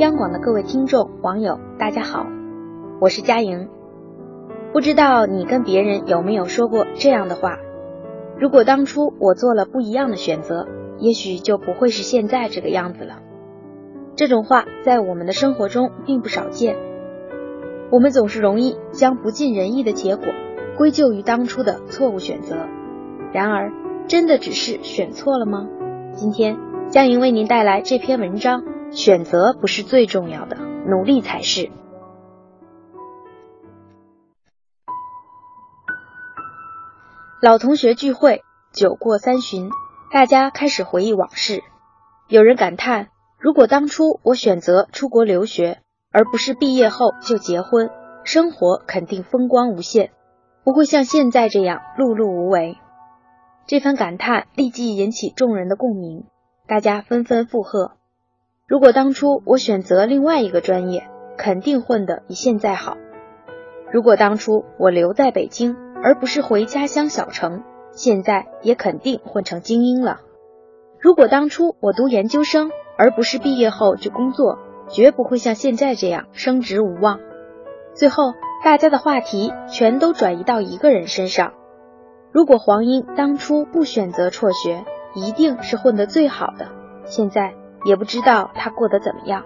央广的各位听众、网友，大家好，我是佳莹。不知道你跟别人有没有说过这样的话？如果当初我做了不一样的选择，也许就不会是现在这个样子了。这种话在我们的生活中并不少见。我们总是容易将不尽人意的结果归咎于当初的错误选择。然而，真的只是选错了吗？今天，佳莹为您带来这篇文章：选择不是最重要的，努力才是。老同学聚会，酒过三巡，大家开始回忆往事。有人感叹：如果当初我选择出国留学，而不是毕业后就结婚，生活肯定风光无限，不会像现在这样碌碌无为。这番感叹立即引起众人的共鸣，大家纷纷附和：如果当初我选择另外一个专业，肯定混得比现在好。如果当初我留在北京。而不是回家乡小城，现在也肯定混成精英了。如果当初我读研究生，而不是毕业后就工作，绝不会像现在这样升职无望。最后，大家的话题全都转移到一个人身上：如果黄英当初不选择辍学，一定是混得最好的。现在也不知道他过得怎么样。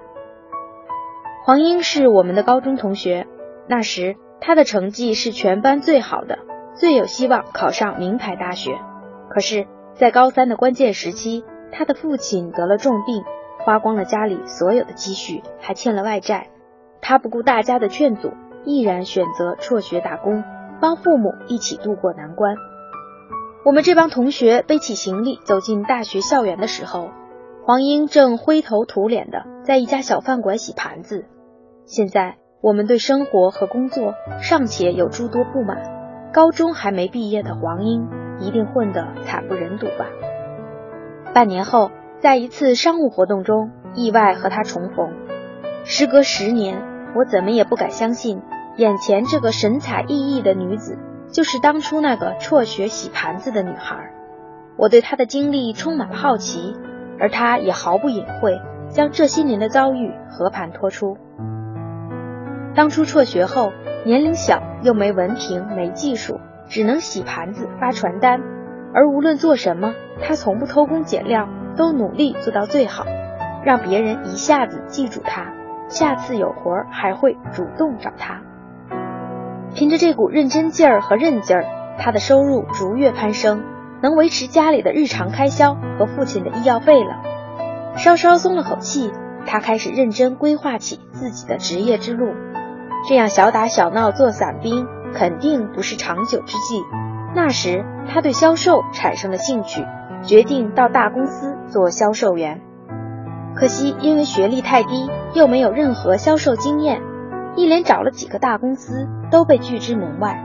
黄英是我们的高中同学，那时。他的成绩是全班最好的，最有希望考上名牌大学。可是，在高三的关键时期，他的父亲得了重病，花光了家里所有的积蓄，还欠了外债。他不顾大家的劝阻，毅然选择辍学打工，帮父母一起度过难关。我们这帮同学背起行李走进大学校园的时候，黄英正灰头土脸的在一家小饭馆洗盘子。现在。我们对生活和工作尚且有诸多不满，高中还没毕业的黄英一定混得惨不忍睹吧？半年后，在一次商务活动中，意外和他重逢。时隔十年，我怎么也不敢相信，眼前这个神采奕奕的女子，就是当初那个辍学洗盘子的女孩。我对她的经历充满了好奇，而他也毫不隐晦，将这些年的遭遇和盘托出。当初辍学后，年龄小又没文凭没技术，只能洗盘子发传单。而无论做什么，他从不偷工减料，都努力做到最好，让别人一下子记住他，下次有活还会主动找他。凭着这股认真劲儿和韧劲儿，他的收入逐月攀升，能维持家里的日常开销和父亲的医药费了。稍稍松了口气，他开始认真规划起自己的职业之路。这样小打小闹做伞兵，肯定不是长久之计。那时他对销售产生了兴趣，决定到大公司做销售员。可惜因为学历太低，又没有任何销售经验，一连找了几个大公司都被拒之门外。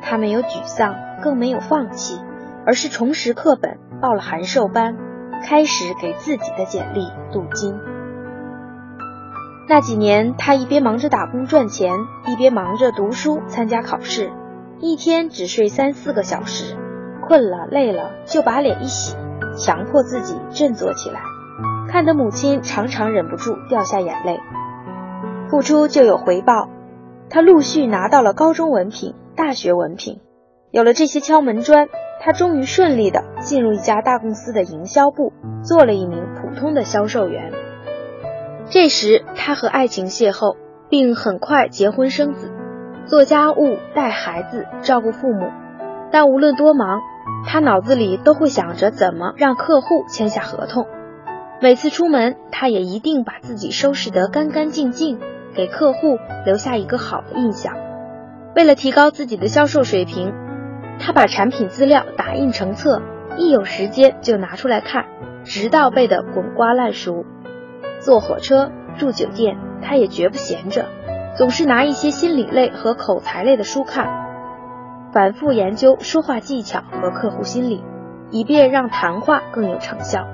他没有沮丧，更没有放弃，而是重拾课本，报了函授班，开始给自己的简历镀金。那几年，他一边忙着打工赚钱，一边忙着读书参加考试，一天只睡三四个小时，困了累了就把脸一洗，强迫自己振作起来，看得母亲常常忍不住掉下眼泪。付出就有回报，他陆续拿到了高中文凭、大学文凭，有了这些敲门砖，他终于顺利的进入一家大公司的营销部，做了一名普通的销售员。这时，他和爱情邂逅，并很快结婚生子，做家务、带孩子、照顾父母。但无论多忙，他脑子里都会想着怎么让客户签下合同。每次出门，他也一定把自己收拾得干干净净，给客户留下一个好的印象。为了提高自己的销售水平，他把产品资料打印成册，一有时间就拿出来看，直到背得滚瓜烂熟。坐火车、住酒店，他也绝不闲着，总是拿一些心理类和口才类的书看，反复研究说话技巧和客户心理，以便让谈话更有成效。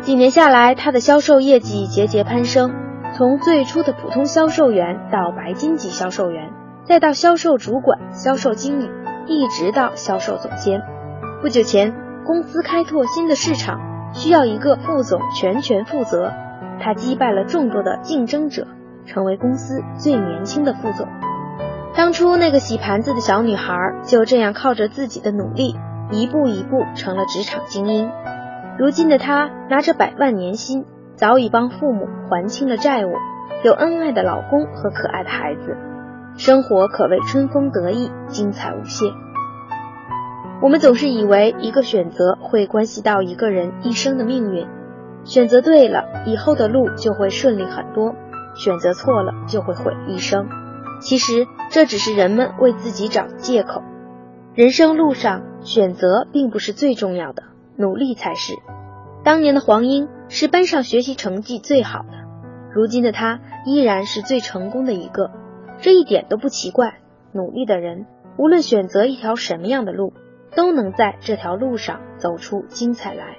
几年下来，他的销售业绩节节攀升，从最初的普通销售员到白金级销售员，再到销售主管、销售经理，一直到销售总监。不久前，公司开拓新的市场。需要一个副总全权负责，他击败了众多的竞争者，成为公司最年轻的副总。当初那个洗盘子的小女孩，就这样靠着自己的努力，一步一步成了职场精英。如今的她拿着百万年薪，早已帮父母还清了债务，有恩爱的老公和可爱的孩子，生活可谓春风得意，精彩无限。我们总是以为一个选择会关系到一个人一生的命运，选择对了，以后的路就会顺利很多；选择错了，就会毁一生。其实这只是人们为自己找借口。人生路上，选择并不是最重要的，努力才是。当年的黄英是班上学习成绩最好的，如今的她依然是最成功的一个，这一点都不奇怪。努力的人，无论选择一条什么样的路。都能在这条路上走出精彩来。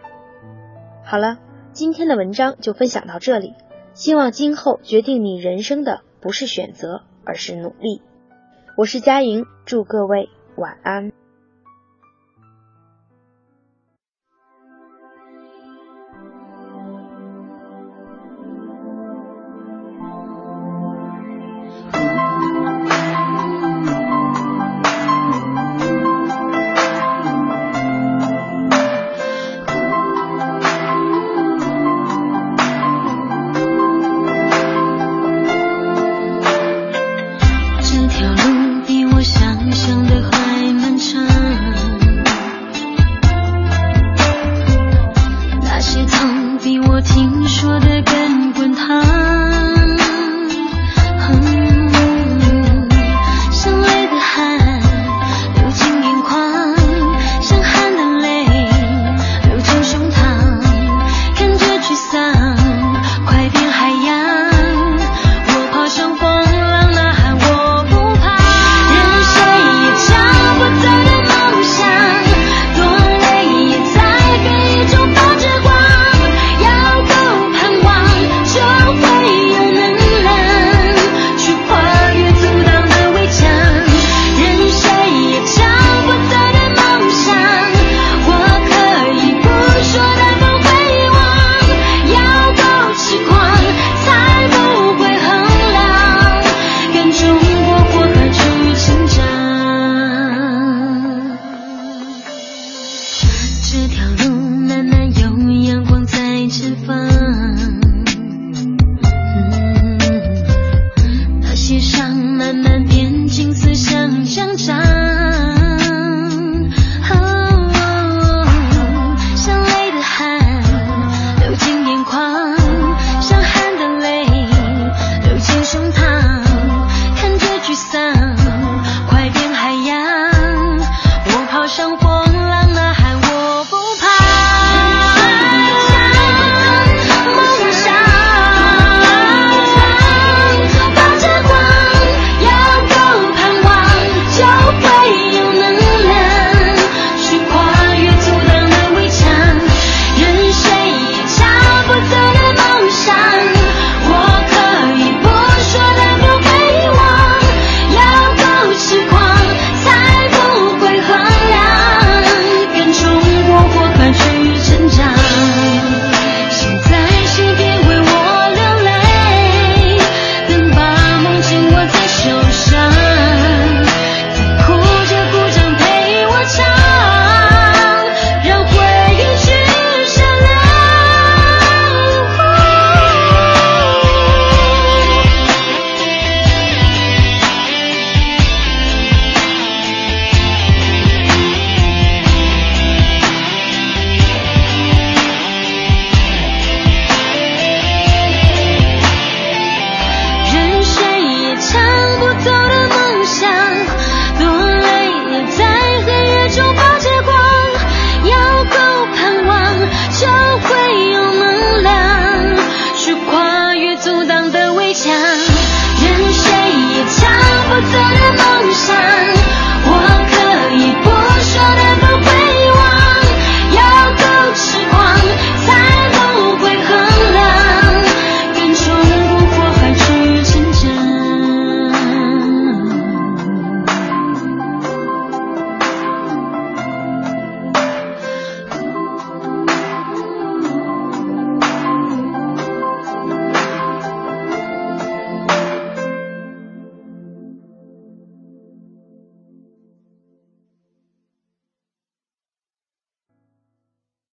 好了，今天的文章就分享到这里。希望今后决定你人生的不是选择，而是努力。我是佳莹，祝各位晚安。